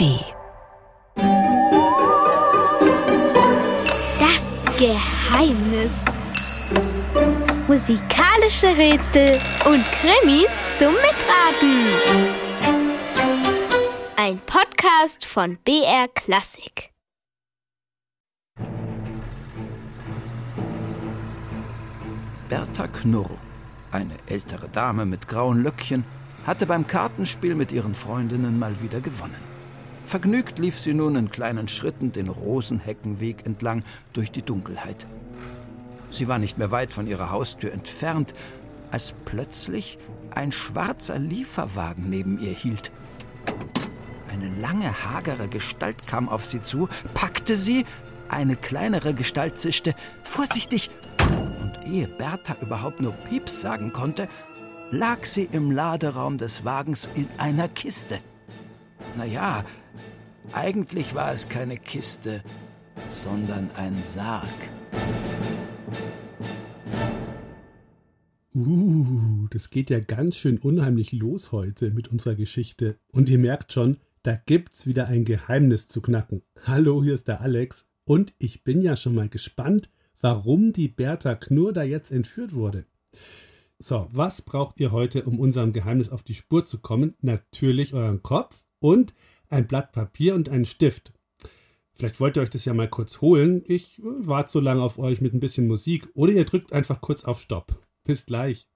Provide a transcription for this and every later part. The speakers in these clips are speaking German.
ARD. Das Geheimnis. Musikalische Rätsel und Krimis zum Mitraten. Ein Podcast von BR Klassik. Bertha Knurr, eine ältere Dame mit grauen Löckchen, hatte beim Kartenspiel mit ihren Freundinnen mal wieder gewonnen. Vergnügt lief sie nun in kleinen Schritten den Rosenheckenweg entlang durch die Dunkelheit. Sie war nicht mehr weit von ihrer Haustür entfernt, als plötzlich ein schwarzer Lieferwagen neben ihr hielt. Eine lange, hagere Gestalt kam auf sie zu, packte sie, eine kleinere Gestalt zischte, vorsichtig! Und ehe Bertha überhaupt nur Pieps sagen konnte, lag sie im Laderaum des Wagens in einer Kiste. Naja, eigentlich war es keine Kiste, sondern ein Sarg. Uh, das geht ja ganz schön unheimlich los heute mit unserer Geschichte. Und ihr merkt schon, da gibt's wieder ein Geheimnis zu knacken. Hallo, hier ist der Alex. Und ich bin ja schon mal gespannt, warum die Bertha Knurr da jetzt entführt wurde. So, was braucht ihr heute, um unserem Geheimnis auf die Spur zu kommen? Natürlich euren Kopf und ein Blatt Papier und einen Stift. Vielleicht wollt ihr euch das ja mal kurz holen. Ich warte so lange auf euch mit ein bisschen Musik oder ihr drückt einfach kurz auf Stopp. Bis gleich.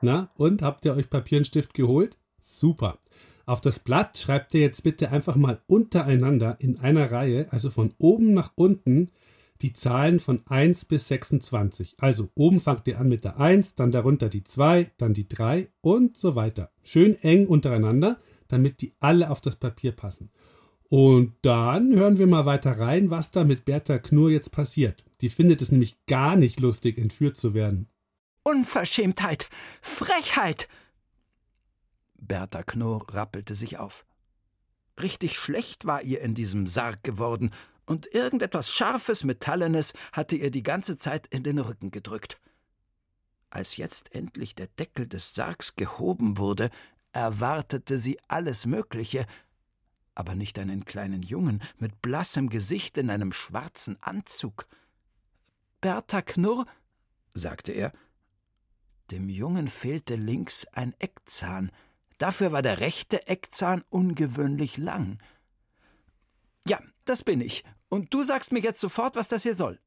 Na, und habt ihr euch Papier und Stift geholt? Super. Auf das Blatt schreibt ihr jetzt bitte einfach mal untereinander in einer Reihe, also von oben nach unten, die Zahlen von 1 bis 26. Also oben fangt ihr an mit der 1, dann darunter die 2, dann die 3 und so weiter. Schön eng untereinander, damit die alle auf das Papier passen. Und dann hören wir mal weiter rein, was da mit Bertha Knurr jetzt passiert. Die findet es nämlich gar nicht lustig, entführt zu werden. Unverschämtheit! Frechheit! Bertha Knurr rappelte sich auf. Richtig schlecht war ihr in diesem Sarg geworden, und irgendetwas Scharfes, Metallenes hatte ihr die ganze Zeit in den Rücken gedrückt. Als jetzt endlich der Deckel des Sargs gehoben wurde, erwartete sie alles Mögliche, aber nicht einen kleinen Jungen mit blassem Gesicht in einem schwarzen Anzug. Bertha Knurr, sagte er, dem Jungen fehlte links ein Eckzahn. Dafür war der rechte Eckzahn ungewöhnlich lang. Ja, das bin ich. Und du sagst mir jetzt sofort, was das hier soll.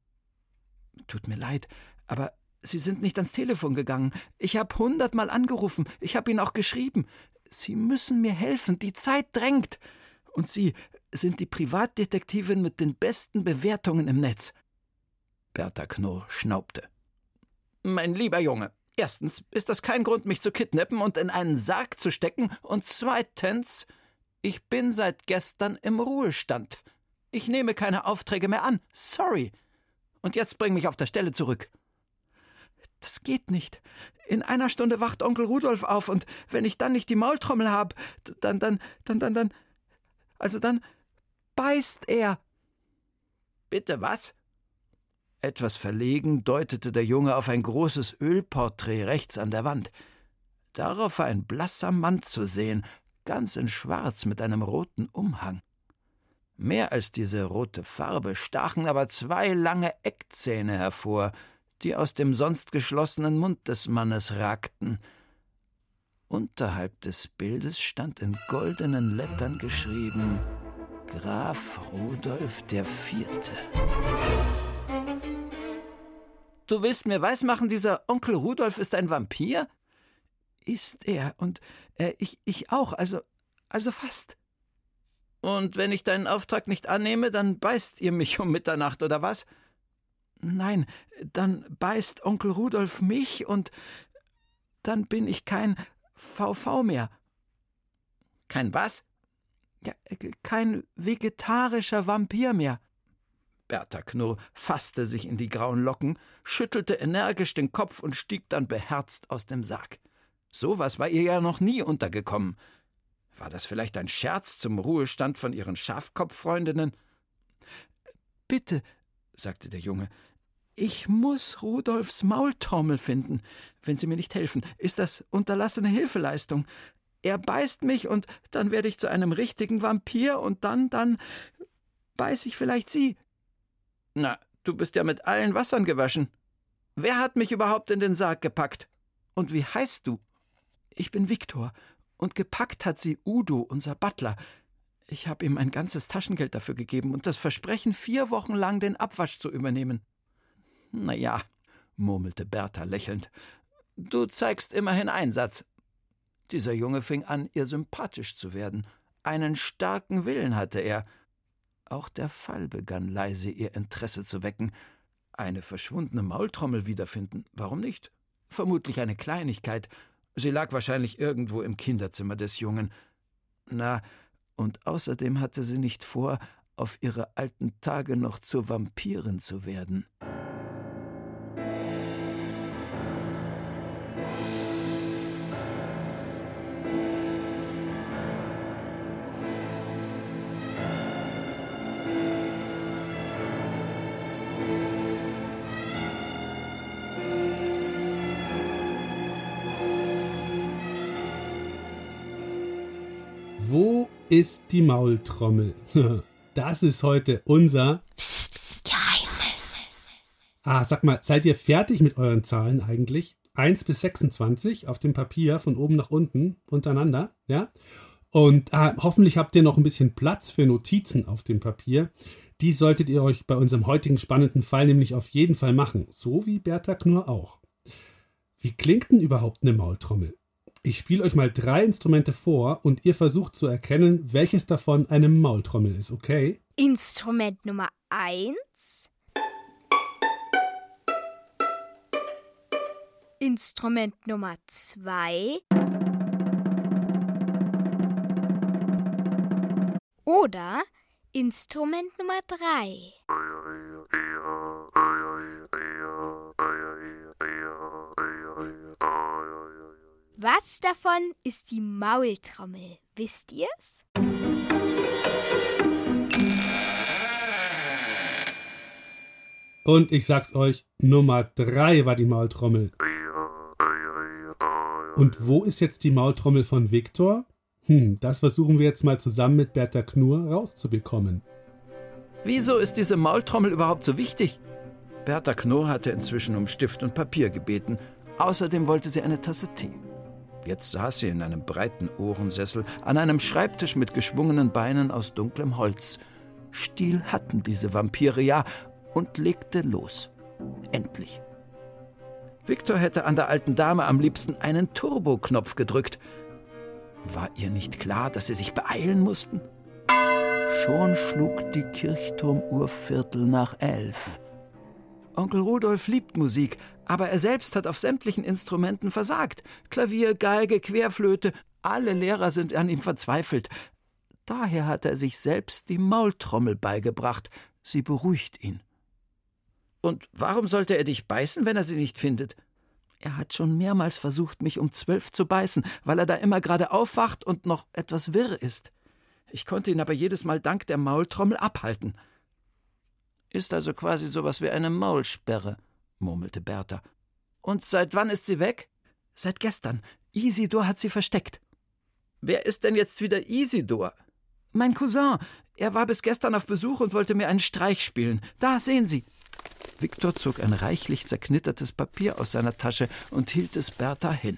Tut mir leid, aber Sie sind nicht ans Telefon gegangen. Ich habe hundertmal angerufen. Ich habe Ihnen auch geschrieben. Sie müssen mir helfen. Die Zeit drängt. Und Sie sind die Privatdetektivin mit den besten Bewertungen im Netz. Bertha Knurr schnaubte. Mein lieber Junge, Erstens ist das kein Grund, mich zu kidnappen und in einen Sarg zu stecken. Und zweitens, ich bin seit gestern im Ruhestand. Ich nehme keine Aufträge mehr an. Sorry. Und jetzt bring mich auf der Stelle zurück. Das geht nicht. In einer Stunde wacht Onkel Rudolf auf, und wenn ich dann nicht die Maultrommel habe, dann, dann, dann, dann, dann. Also dann beißt er. Bitte was? Etwas verlegen deutete der Junge auf ein großes Ölporträt rechts an der Wand. Darauf war ein blasser Mann zu sehen, ganz in Schwarz mit einem roten Umhang. Mehr als diese rote Farbe stachen aber zwei lange Eckzähne hervor, die aus dem sonst geschlossenen Mund des Mannes ragten. Unterhalb des Bildes stand in goldenen Lettern geschrieben Graf Rudolf der Vierte. Du willst mir weismachen, dieser Onkel Rudolf ist ein Vampir? Ist er, und äh, ich, ich auch, also, also fast. Und wenn ich deinen Auftrag nicht annehme, dann beißt ihr mich um Mitternacht, oder was? Nein, dann beißt Onkel Rudolf mich und dann bin ich kein VV mehr. Kein was? Ja, kein vegetarischer Vampir mehr. Bertha Knurr fasste sich in die grauen Locken, schüttelte energisch den Kopf und stieg dann beherzt aus dem Sarg. So was war ihr ja noch nie untergekommen. War das vielleicht ein Scherz zum Ruhestand von ihren Schafkopffreundinnen? Bitte, sagte der Junge, ich muss Rudolfs Maultrommel finden. Wenn Sie mir nicht helfen, ist das unterlassene Hilfeleistung. Er beißt mich und dann werde ich zu einem richtigen Vampir und dann, dann beiß ich vielleicht Sie. Na, du bist ja mit allen Wassern gewaschen. Wer hat mich überhaupt in den Sarg gepackt? Und wie heißt du? Ich bin Viktor, und gepackt hat sie Udo, unser Butler. Ich habe ihm ein ganzes Taschengeld dafür gegeben und das Versprechen, vier Wochen lang den Abwasch zu übernehmen. Na ja, murmelte Bertha lächelnd, du zeigst immerhin Einsatz. Dieser Junge fing an, ihr sympathisch zu werden. Einen starken Willen hatte er. Auch der Fall begann leise ihr Interesse zu wecken. Eine verschwundene Maultrommel wiederfinden, warum nicht? Vermutlich eine Kleinigkeit. Sie lag wahrscheinlich irgendwo im Kinderzimmer des Jungen. Na, und außerdem hatte sie nicht vor, auf ihre alten Tage noch zur Vampirin zu werden. Wo ist die Maultrommel? Das ist heute unser Psst, Geheimnis. Ah, sag mal, seid ihr fertig mit euren Zahlen eigentlich? 1 bis 26 auf dem Papier von oben nach unten untereinander, ja? Und ah, hoffentlich habt ihr noch ein bisschen Platz für Notizen auf dem Papier. Die solltet ihr euch bei unserem heutigen spannenden Fall nämlich auf jeden Fall machen, so wie Bertha Knurr auch. Wie klingt denn überhaupt eine Maultrommel? Ich spiele euch mal drei Instrumente vor und ihr versucht zu erkennen, welches davon eine Maultrommel ist, okay? Instrument Nummer 1. Instrument Nummer 2. Oder Instrument Nummer 3. Was davon ist die Maultrommel? Wisst ihr's? Und ich sag's euch, Nummer drei war die Maultrommel. Und wo ist jetzt die Maultrommel von Viktor? Hm, das versuchen wir jetzt mal zusammen mit Bertha Knurr rauszubekommen. Wieso ist diese Maultrommel überhaupt so wichtig? Bertha Knurr hatte inzwischen um Stift und Papier gebeten. Außerdem wollte sie eine Tasse Tee. Jetzt saß sie in einem breiten Ohrensessel an einem Schreibtisch mit geschwungenen Beinen aus dunklem Holz. Stil hatten diese Vampire ja und legte los. Endlich. Viktor hätte an der alten Dame am liebsten einen Turboknopf gedrückt. War ihr nicht klar, dass sie sich beeilen mussten? Schon schlug die Kirchturmuhr Viertel nach elf. Onkel Rudolf liebt Musik, aber er selbst hat auf sämtlichen Instrumenten versagt. Klavier, Geige, Querflöte, alle Lehrer sind an ihm verzweifelt. Daher hat er sich selbst die Maultrommel beigebracht. Sie beruhigt ihn. Und warum sollte er dich beißen, wenn er sie nicht findet? Er hat schon mehrmals versucht, mich um zwölf zu beißen, weil er da immer gerade aufwacht und noch etwas wirr ist. Ich konnte ihn aber jedes Mal dank der Maultrommel abhalten. Ist also quasi sowas wie eine Maulsperre, murmelte Bertha. Und seit wann ist sie weg? Seit gestern. Isidor hat sie versteckt. Wer ist denn jetzt wieder Isidor? Mein Cousin. Er war bis gestern auf Besuch und wollte mir einen Streich spielen. Da sehen Sie. Viktor zog ein reichlich zerknittertes Papier aus seiner Tasche und hielt es Bertha hin.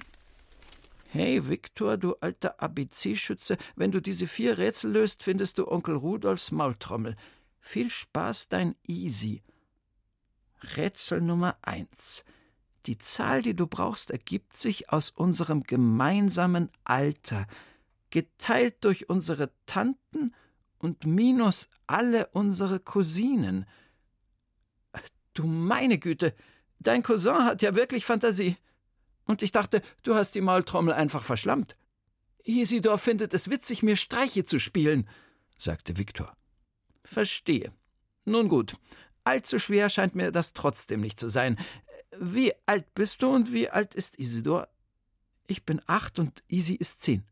Hey, Viktor, du alter ABC-Schütze, wenn du diese vier Rätsel löst, findest du Onkel Rudolfs Maultrommel. Viel Spaß, dein Easy. Rätsel Nummer eins. Die Zahl, die du brauchst, ergibt sich aus unserem gemeinsamen Alter, geteilt durch unsere Tanten und minus alle unsere Cousinen. Du meine Güte, dein Cousin hat ja wirklich Fantasie. Und ich dachte, du hast die Maultrommel einfach verschlammt. Isidor findet es witzig, mir Streiche zu spielen, sagte Viktor. Verstehe. Nun gut, allzu schwer scheint mir das trotzdem nicht zu sein. Wie alt bist du und wie alt ist Isidor? Ich bin acht und Isi ist zehn.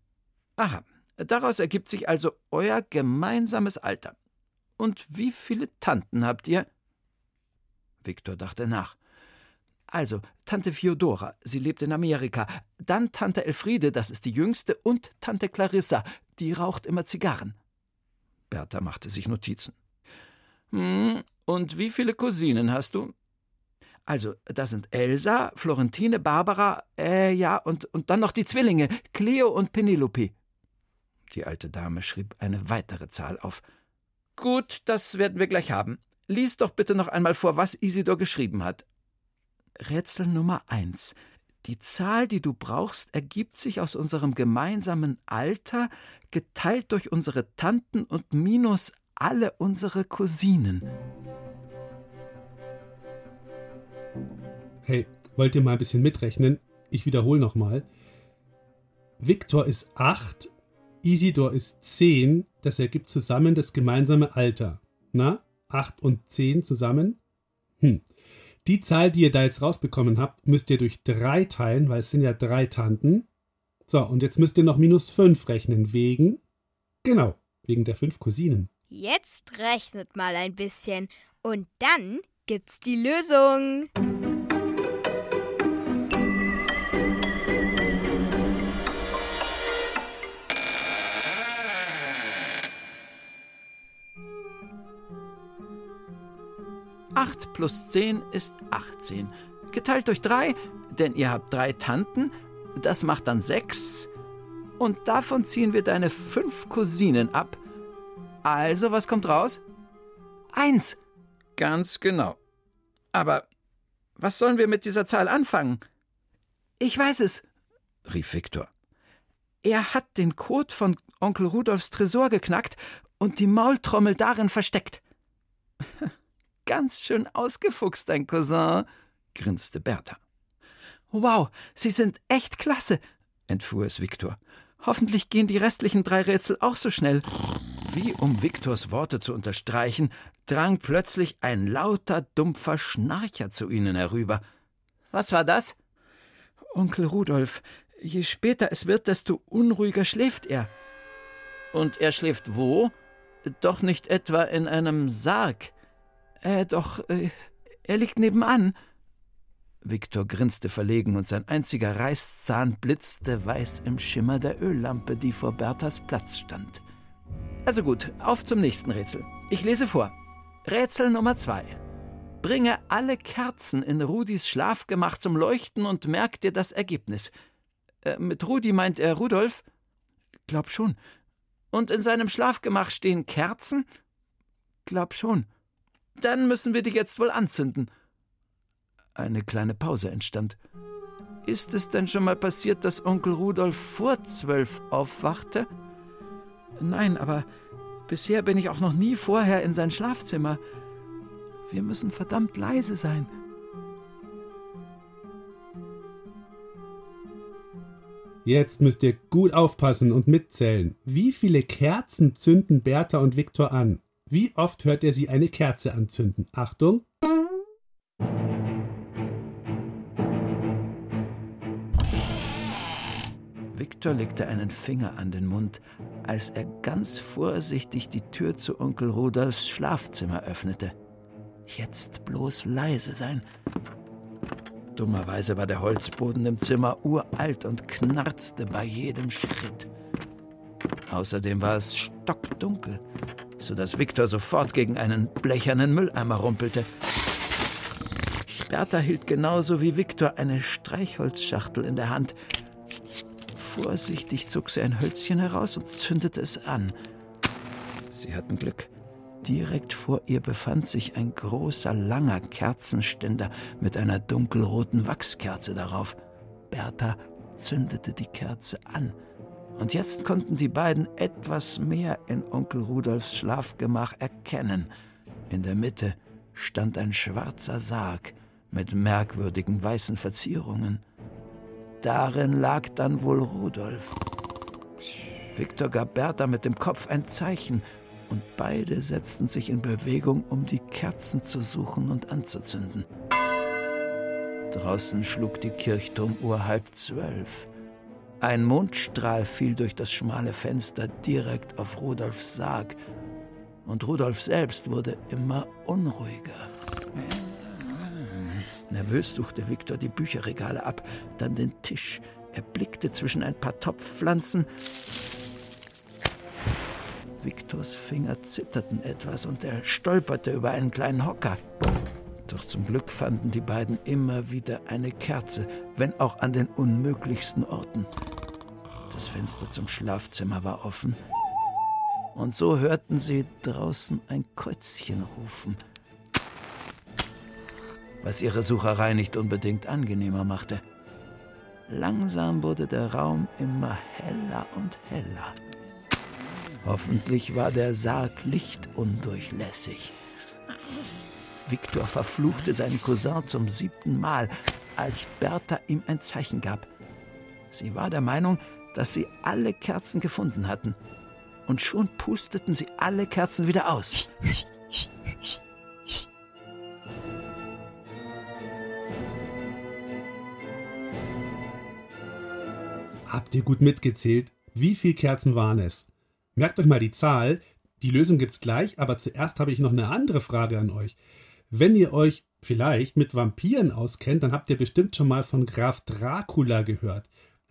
Aha, daraus ergibt sich also euer gemeinsames Alter. Und wie viele Tanten habt ihr? Viktor dachte nach. Also, Tante Fiodora, sie lebt in Amerika. Dann Tante Elfriede, das ist die jüngste, und Tante Clarissa, die raucht immer Zigarren. Bertha machte sich Notizen. Hm, und wie viele Cousinen hast du? Also, da sind Elsa, Florentine, Barbara, äh, ja, und, und dann noch die Zwillinge, Cleo und Penelope. Die alte Dame schrieb eine weitere Zahl auf. Gut, das werden wir gleich haben. Lies doch bitte noch einmal vor, was Isidor geschrieben hat. Rätsel Nummer eins. Die Zahl, die du brauchst, ergibt sich aus unserem gemeinsamen Alter, geteilt durch unsere Tanten und minus alle unsere Cousinen. Hey, wollt ihr mal ein bisschen mitrechnen? Ich wiederhole nochmal. Viktor ist 8, Isidor ist 10, das ergibt zusammen das gemeinsame Alter. Na, 8 und 10 zusammen? Hm. Die Zahl, die ihr da jetzt rausbekommen habt, müsst ihr durch 3 teilen, weil es sind ja drei Tanten. So, und jetzt müsst ihr noch minus 5 rechnen, wegen, genau, wegen der 5 Cousinen. Jetzt rechnet mal ein bisschen und dann gibt's die Lösung. Acht plus zehn ist 18. Geteilt durch drei, denn ihr habt drei Tanten, das macht dann sechs. Und davon ziehen wir deine fünf Cousinen ab. Also, was kommt raus? Eins. Ganz genau. Aber was sollen wir mit dieser Zahl anfangen? Ich weiß es, rief Viktor. Er hat den Code von Onkel Rudolfs Tresor geknackt und die Maultrommel darin versteckt. Ganz schön ausgefuchst, dein Cousin, grinste Bertha. Wow, Sie sind echt klasse, entfuhr es Viktor. Hoffentlich gehen die restlichen drei Rätsel auch so schnell. Wie um Viktors Worte zu unterstreichen, drang plötzlich ein lauter, dumpfer Schnarcher zu ihnen herüber. Was war das? Onkel Rudolf, je später es wird, desto unruhiger schläft er. Und er schläft wo? Doch nicht etwa in einem Sarg. Äh, doch, äh, er liegt nebenan. Viktor grinste verlegen und sein einziger Reißzahn blitzte weiß im Schimmer der Öllampe, die vor Berthas Platz stand. Also gut, auf zum nächsten Rätsel. Ich lese vor. Rätsel Nummer zwei. Bringe alle Kerzen in Rudis Schlafgemach zum Leuchten und merk dir das Ergebnis. Äh, mit Rudi meint er Rudolf? Glaub schon. Und in seinem Schlafgemach stehen Kerzen? Glaub schon. Dann müssen wir die jetzt wohl anzünden. Eine kleine Pause entstand. Ist es denn schon mal passiert, dass Onkel Rudolf vor zwölf aufwachte? Nein, aber bisher bin ich auch noch nie vorher in sein Schlafzimmer. Wir müssen verdammt leise sein. Jetzt müsst ihr gut aufpassen und mitzählen. Wie viele Kerzen zünden Bertha und Viktor an? Wie oft hört er sie eine Kerze anzünden? Achtung! Viktor legte einen Finger an den Mund, als er ganz vorsichtig die Tür zu Onkel Rudolfs Schlafzimmer öffnete. Jetzt bloß leise sein. Dummerweise war der Holzboden im Zimmer uralt und knarzte bei jedem Schritt. Außerdem war es stockdunkel sodass Viktor sofort gegen einen blechernen Mülleimer rumpelte. Bertha hielt genauso wie Viktor eine Streichholzschachtel in der Hand. Vorsichtig zog sie ein Hölzchen heraus und zündete es an. Sie hatten Glück. Direkt vor ihr befand sich ein großer, langer Kerzenständer mit einer dunkelroten Wachskerze darauf. Bertha zündete die Kerze an und jetzt konnten die beiden etwas mehr in Onkel Rudolfs Schlafgemach erkennen. In der Mitte stand ein schwarzer Sarg mit merkwürdigen weißen Verzierungen. Darin lag dann wohl Rudolf. Viktor gab Bertha mit dem Kopf ein Zeichen, und beide setzten sich in Bewegung, um die Kerzen zu suchen und anzuzünden. Draußen schlug die Kirchturmuhr halb zwölf. Ein Mondstrahl fiel durch das schmale Fenster direkt auf Rudolfs Sarg, und Rudolf selbst wurde immer unruhiger. Nervös suchte Viktor die Bücherregale ab, dann den Tisch. Er blickte zwischen ein paar Topfpflanzen. Viktors Finger zitterten etwas und er stolperte über einen kleinen Hocker. Doch zum Glück fanden die beiden immer wieder eine Kerze, wenn auch an den unmöglichsten Orten. Das Fenster zum Schlafzimmer war offen. Und so hörten sie draußen ein Käuzchen rufen, was ihre Sucherei nicht unbedingt angenehmer machte. Langsam wurde der Raum immer heller und heller. Hoffentlich war der Sarg lichtundurchlässig. Viktor verfluchte seinen Cousin zum siebten Mal, als Bertha ihm ein Zeichen gab. Sie war der Meinung, dass sie alle Kerzen gefunden hatten. Und schon pusteten sie alle Kerzen wieder aus. Habt ihr gut mitgezählt? Wie viele Kerzen waren es? Merkt euch mal die Zahl. Die Lösung gibt's gleich, aber zuerst habe ich noch eine andere Frage an euch. Wenn ihr euch vielleicht mit Vampiren auskennt, dann habt ihr bestimmt schon mal von Graf Dracula gehört.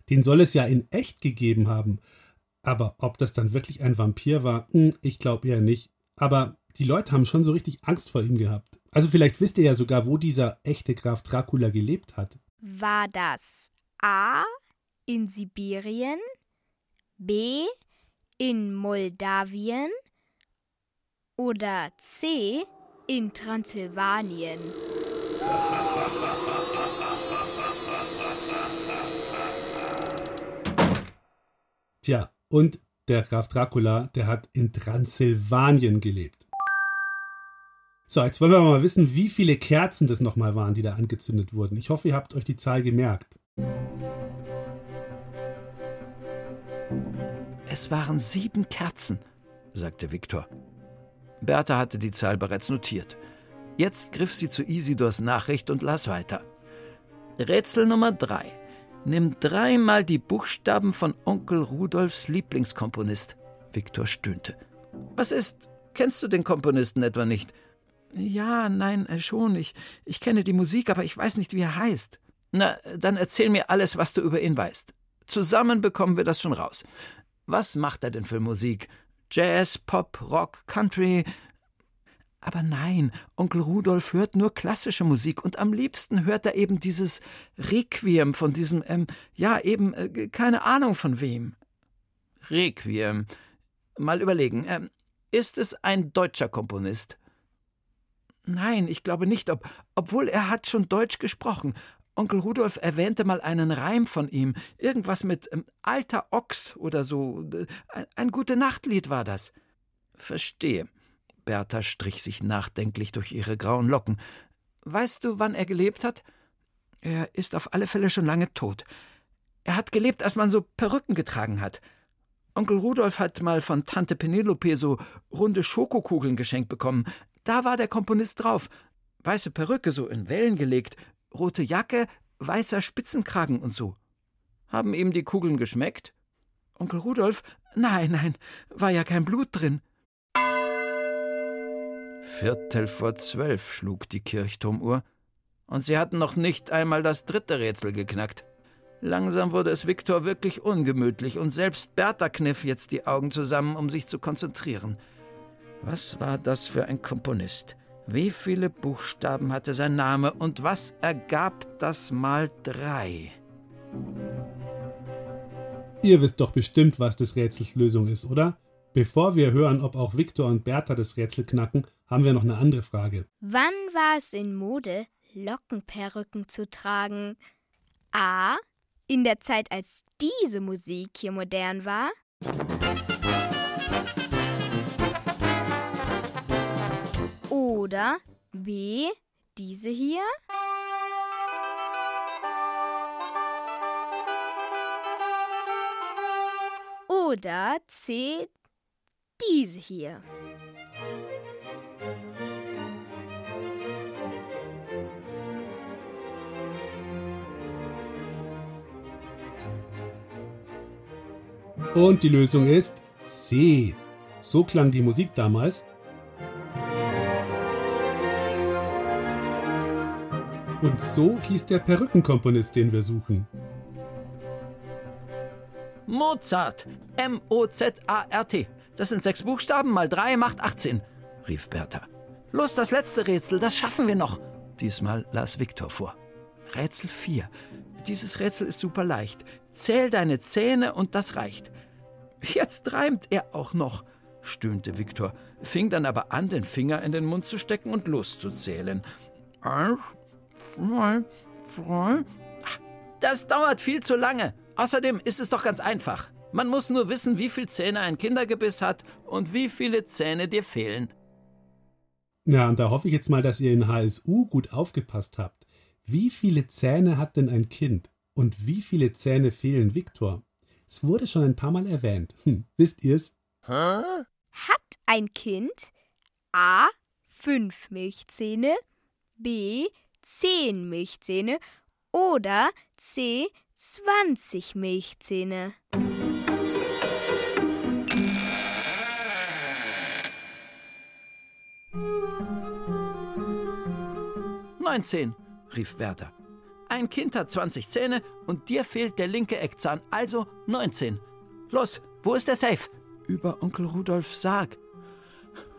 Den soll es ja in echt gegeben haben. Aber ob das dann wirklich ein Vampir war, hm, ich glaube eher nicht. Aber die Leute haben schon so richtig Angst vor ihm gehabt. Also vielleicht wisst ihr ja sogar, wo dieser echte Graf Dracula gelebt hat. War das A in Sibirien, B in Moldawien oder C in Transsilvanien. Tja, und der Graf Dracula, der hat in Transsilvanien gelebt. So, jetzt wollen wir mal wissen, wie viele Kerzen das nochmal waren, die da angezündet wurden. Ich hoffe, ihr habt euch die Zahl gemerkt. Es waren sieben Kerzen, sagte Viktor. Bertha hatte die Zahl bereits notiert. Jetzt griff sie zu Isidors Nachricht und las weiter. Rätsel Nummer drei. Nimm dreimal die Buchstaben von Onkel Rudolfs Lieblingskomponist. Viktor stöhnte. Was ist? Kennst du den Komponisten etwa nicht? Ja, nein, äh, schon. Ich, ich kenne die Musik, aber ich weiß nicht, wie er heißt. Na, dann erzähl mir alles, was du über ihn weißt. Zusammen bekommen wir das schon raus. Was macht er denn für Musik? Jazz, Pop, Rock, Country. Aber nein, Onkel Rudolf hört nur klassische Musik und am liebsten hört er eben dieses Requiem von diesem, ähm, ja, eben, äh, keine Ahnung von wem. Requiem. Mal überlegen, ähm, ist es ein deutscher Komponist? Nein, ich glaube nicht, ob, obwohl er hat schon Deutsch gesprochen. Onkel Rudolf erwähnte mal einen Reim von ihm, irgendwas mit ähm, alter Ochs oder so. Ein, ein gute Nachtlied war das. Verstehe. Bertha strich sich nachdenklich durch ihre grauen Locken. Weißt du, wann er gelebt hat? Er ist auf alle Fälle schon lange tot. Er hat gelebt, als man so Perücken getragen hat. Onkel Rudolf hat mal von Tante Penelope so runde Schokokugeln geschenkt bekommen. Da war der Komponist drauf. Weiße Perücke so in Wellen gelegt, rote Jacke, weißer Spitzenkragen und so. Haben ihm die Kugeln geschmeckt? Onkel Rudolf? Nein, nein, war ja kein Blut drin. Viertel vor zwölf schlug die Kirchturmuhr, und sie hatten noch nicht einmal das dritte Rätsel geknackt. Langsam wurde es Viktor wirklich ungemütlich, und selbst Bertha kniff jetzt die Augen zusammen, um sich zu konzentrieren. Was war das für ein Komponist? Wie viele Buchstaben hatte sein Name und was ergab das mal drei? Ihr wisst doch bestimmt, was des Rätsels Lösung ist, oder? Bevor wir hören, ob auch Viktor und Bertha das Rätsel knacken, haben wir noch eine andere Frage. Wann war es in Mode, Lockenperücken zu tragen? A. In der Zeit, als diese Musik hier modern war? Oder B. Diese hier? Oder C. diese hier. Und die Lösung ist C. So klang die Musik damals. Und so hieß der Perückenkomponist, den wir suchen. Mozart. M-O-Z-A-R-T. Das sind sechs Buchstaben mal drei macht 18, rief Bertha. Los, das letzte Rätsel, das schaffen wir noch. Diesmal las Viktor vor. Rätsel 4. Dieses Rätsel ist super leicht. Zähl deine Zähne und das reicht. Jetzt reimt er auch noch, stöhnte Viktor, fing dann aber an, den Finger in den Mund zu stecken und loszuzählen. Eins, zwei, drei. Das dauert viel zu lange. Außerdem ist es doch ganz einfach. Man muss nur wissen, wie viele Zähne ein Kindergebiss hat und wie viele Zähne dir fehlen. Ja, und da hoffe ich jetzt mal, dass ihr in HSU gut aufgepasst habt. Wie viele Zähne hat denn ein Kind? Und wie viele Zähne fehlen Viktor? Es wurde schon ein paar Mal erwähnt. Hm, wisst ihr's? Hä? Hat ein Kind A. fünf Milchzähne, B. zehn Milchzähne oder C. 20 Milchzähne? 19, rief Bertha. Ein Kind hat 20 Zähne und dir fehlt der linke Eckzahn, also 19. Los, wo ist der Safe? Über Onkel Rudolfs Sarg.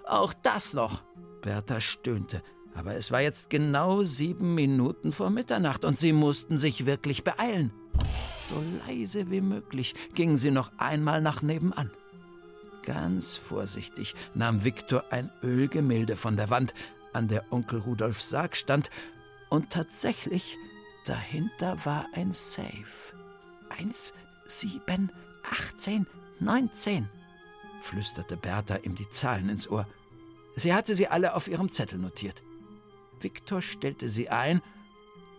Auch das noch. Bertha stöhnte. Aber es war jetzt genau sieben Minuten vor Mitternacht und sie mussten sich wirklich beeilen. So leise wie möglich gingen sie noch einmal nach nebenan. Ganz vorsichtig nahm Viktor ein Ölgemälde von der Wand, an der Onkel Rudolfs Sarg stand, und tatsächlich, dahinter war ein Safe. Eins, sieben, achtzehn, neunzehn, flüsterte Bertha ihm die Zahlen ins Ohr. Sie hatte sie alle auf ihrem Zettel notiert. Viktor stellte sie ein,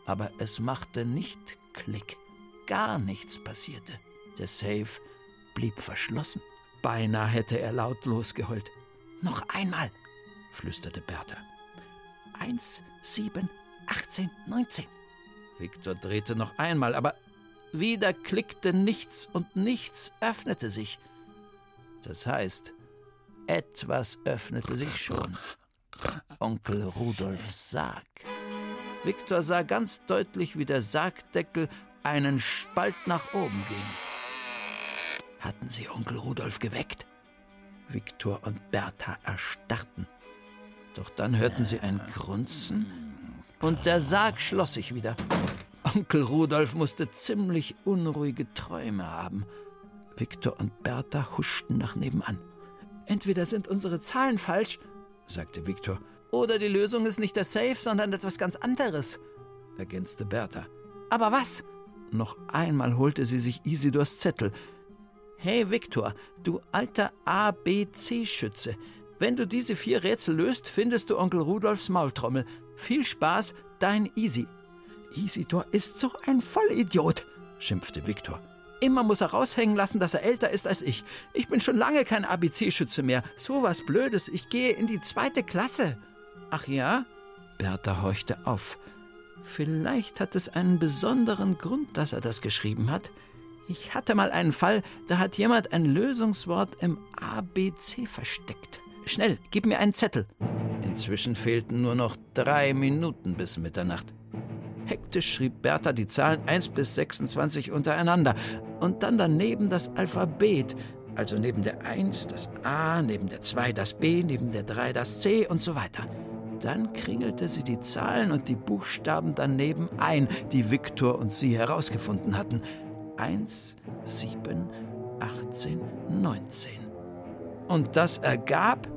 aber es machte nicht Klick. Gar nichts passierte. Der Safe blieb verschlossen. Beinahe hätte er laut losgeheult. Noch einmal, flüsterte Bertha. Eins, sieben, achtzehn, neunzehn. Viktor drehte noch einmal, aber wieder klickte nichts und nichts öffnete sich. Das heißt, etwas öffnete sich schon. Onkel Rudolfs Sarg. Viktor sah ganz deutlich, wie der Sargdeckel einen Spalt nach oben ging. Hatten sie Onkel Rudolf geweckt? Viktor und Bertha erstarrten. Doch dann hörten sie ein Grunzen und der Sarg schloss sich wieder. Onkel Rudolf musste ziemlich unruhige Träume haben. Viktor und Bertha huschten nach nebenan. Entweder sind unsere Zahlen falsch, sagte Viktor, oder die Lösung ist nicht der Safe, sondern etwas ganz anderes, ergänzte Bertha. Aber was? Noch einmal holte sie sich Isidors Zettel. Hey Viktor, du alter ABC-Schütze, wenn du diese vier Rätsel löst, findest du Onkel Rudolfs Maultrommel. Viel Spaß, dein Easy. Isidor ist so ein Vollidiot, schimpfte Viktor. Immer muss er raushängen lassen, dass er älter ist als ich. Ich bin schon lange kein ABC-Schütze mehr. So was Blödes. Ich gehe in die zweite Klasse. Ach ja? Bertha horchte auf. Vielleicht hat es einen besonderen Grund, dass er das geschrieben hat. Ich hatte mal einen Fall, da hat jemand ein Lösungswort im ABC versteckt. Schnell, gib mir einen Zettel. Inzwischen fehlten nur noch drei Minuten bis Mitternacht. Hektisch schrieb Bertha die Zahlen 1 bis 26 untereinander und dann daneben das Alphabet, also neben der 1 das A, neben der 2 das B, neben der 3 das C und so weiter. Dann kringelte sie die Zahlen und die Buchstaben daneben ein, die Viktor und sie herausgefunden hatten. 1, 7, 18, 19. Und das ergab,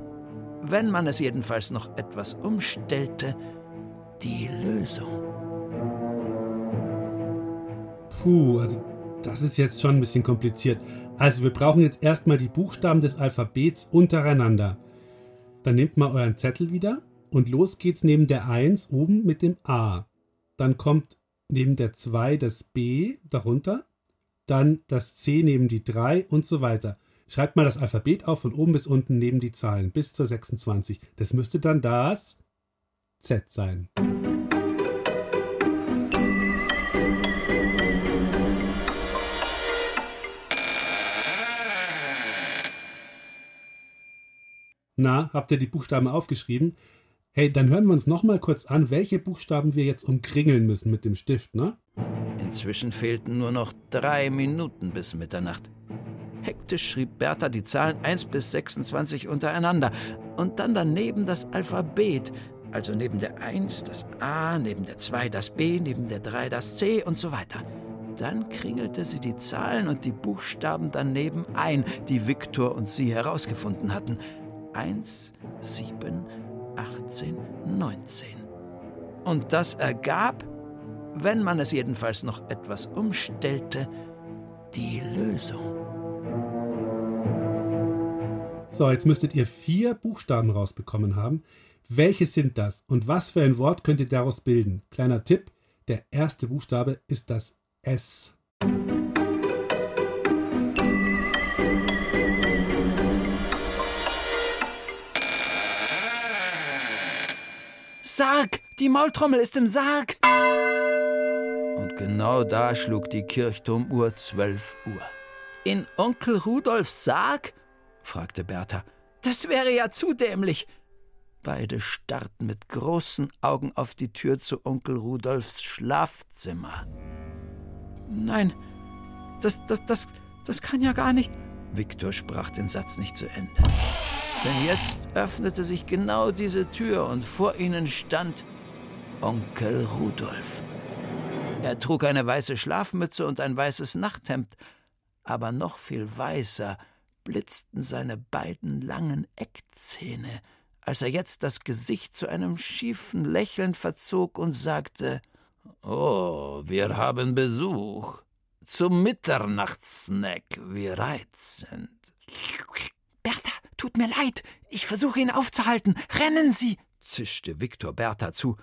wenn man es jedenfalls noch etwas umstellte, die Lösung. Puh, also das ist jetzt schon ein bisschen kompliziert. Also wir brauchen jetzt erstmal die Buchstaben des Alphabets untereinander. Dann nehmt mal euren Zettel wieder und los geht's neben der 1 oben mit dem A. Dann kommt neben der 2 das B darunter, dann das C neben die 3 und so weiter. Schreibt mal das Alphabet auf von oben bis unten neben die Zahlen bis zur 26. Das müsste dann das Z sein. Na, habt ihr die Buchstaben aufgeschrieben? Hey, dann hören wir uns noch mal kurz an, welche Buchstaben wir jetzt umkringeln müssen mit dem Stift, ne? Inzwischen fehlten nur noch drei Minuten bis Mitternacht. Hektisch schrieb Bertha die Zahlen 1 bis 26 untereinander und dann daneben das Alphabet, also neben der 1 das A, neben der 2 das B, neben der 3 das C und so weiter. Dann kringelte sie die Zahlen und die Buchstaben daneben ein, die Viktor und sie herausgefunden hatten. 1, 7, 18, 19. Und das ergab, wenn man es jedenfalls noch etwas umstellte, die Lösung. So, jetzt müsstet ihr vier Buchstaben rausbekommen haben. Welche sind das und was für ein Wort könnt ihr daraus bilden? Kleiner Tipp, der erste Buchstabe ist das S. Sarg! Die Maultrommel ist im Sarg! Und genau da schlug die Kirchturmuhr zwölf Uhr. In Onkel Rudolfs Sarg? fragte Bertha. Das wäre ja zu dämlich. Beide starrten mit großen Augen auf die Tür zu Onkel Rudolfs Schlafzimmer. Nein, das, das, das, das kann ja gar nicht. Viktor sprach den Satz nicht zu Ende. Denn jetzt öffnete sich genau diese Tür und vor ihnen stand Onkel Rudolf. Er trug eine weiße Schlafmütze und ein weißes Nachthemd, aber noch viel weißer blitzten seine beiden langen Eckzähne, als er jetzt das Gesicht zu einem schiefen Lächeln verzog und sagte Oh, wir haben Besuch. Zum Mitternachtssnack, wie reizend. Bertha, Mir leid, ich versuche ihn aufzuhalten. Rennen Sie! zischte Viktor Bertha zu.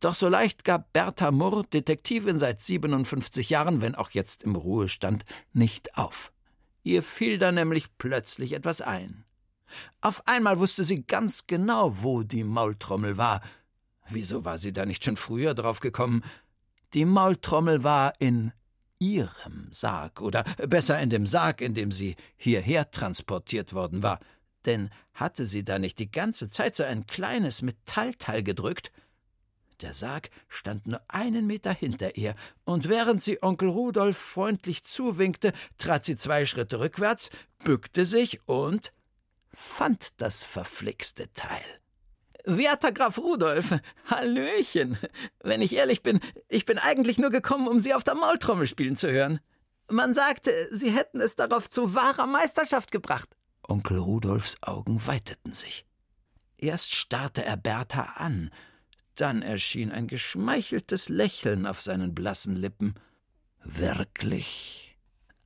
Doch so leicht gab Bertha Murr, Detektivin seit 57 Jahren, wenn auch jetzt im Ruhestand, nicht auf. Ihr fiel da nämlich plötzlich etwas ein. Auf einmal wusste sie ganz genau, wo die Maultrommel war. Wieso war sie da nicht schon früher drauf gekommen? Die Maultrommel war in ihrem Sarg, oder besser in dem Sarg, in dem sie hierher transportiert worden war. Denn hatte sie da nicht die ganze Zeit so ein kleines Metallteil gedrückt? Der Sarg stand nur einen Meter hinter ihr, und während sie Onkel Rudolf freundlich zuwinkte, trat sie zwei Schritte rückwärts, bückte sich und fand das verflixte Teil. Werter Graf Rudolf, Hallöchen. Wenn ich ehrlich bin, ich bin eigentlich nur gekommen, um Sie auf der Maultrommel spielen zu hören. Man sagte, Sie hätten es darauf zu wahrer Meisterschaft gebracht. Onkel Rudolfs Augen weiteten sich. Erst starrte er Bertha an, dann erschien ein geschmeicheltes Lächeln auf seinen blassen Lippen. Wirklich?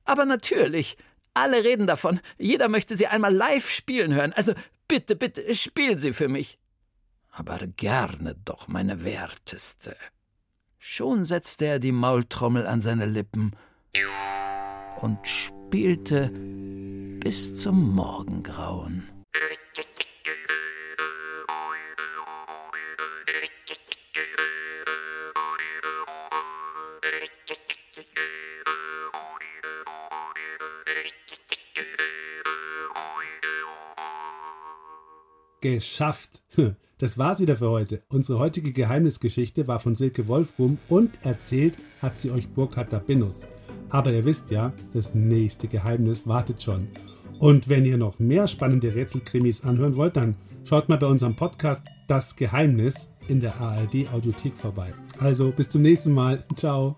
Aber natürlich. Alle reden davon. Jeder möchte sie einmal live spielen hören. Also bitte, bitte, spielen Sie für mich. Aber gerne doch, meine Werteste. Schon setzte er die Maultrommel an seine Lippen und spielte bis zum Morgengrauen. Geschafft! Das war's wieder für heute. Unsere heutige Geheimnisgeschichte war von Silke Wolfrum und erzählt hat sie euch Burkhard Dabinus. Aber ihr wisst ja, das nächste Geheimnis wartet schon. Und wenn ihr noch mehr spannende Rätselkrimis anhören wollt, dann schaut mal bei unserem Podcast Das Geheimnis in der ARD Audiothek vorbei. Also bis zum nächsten Mal. Ciao.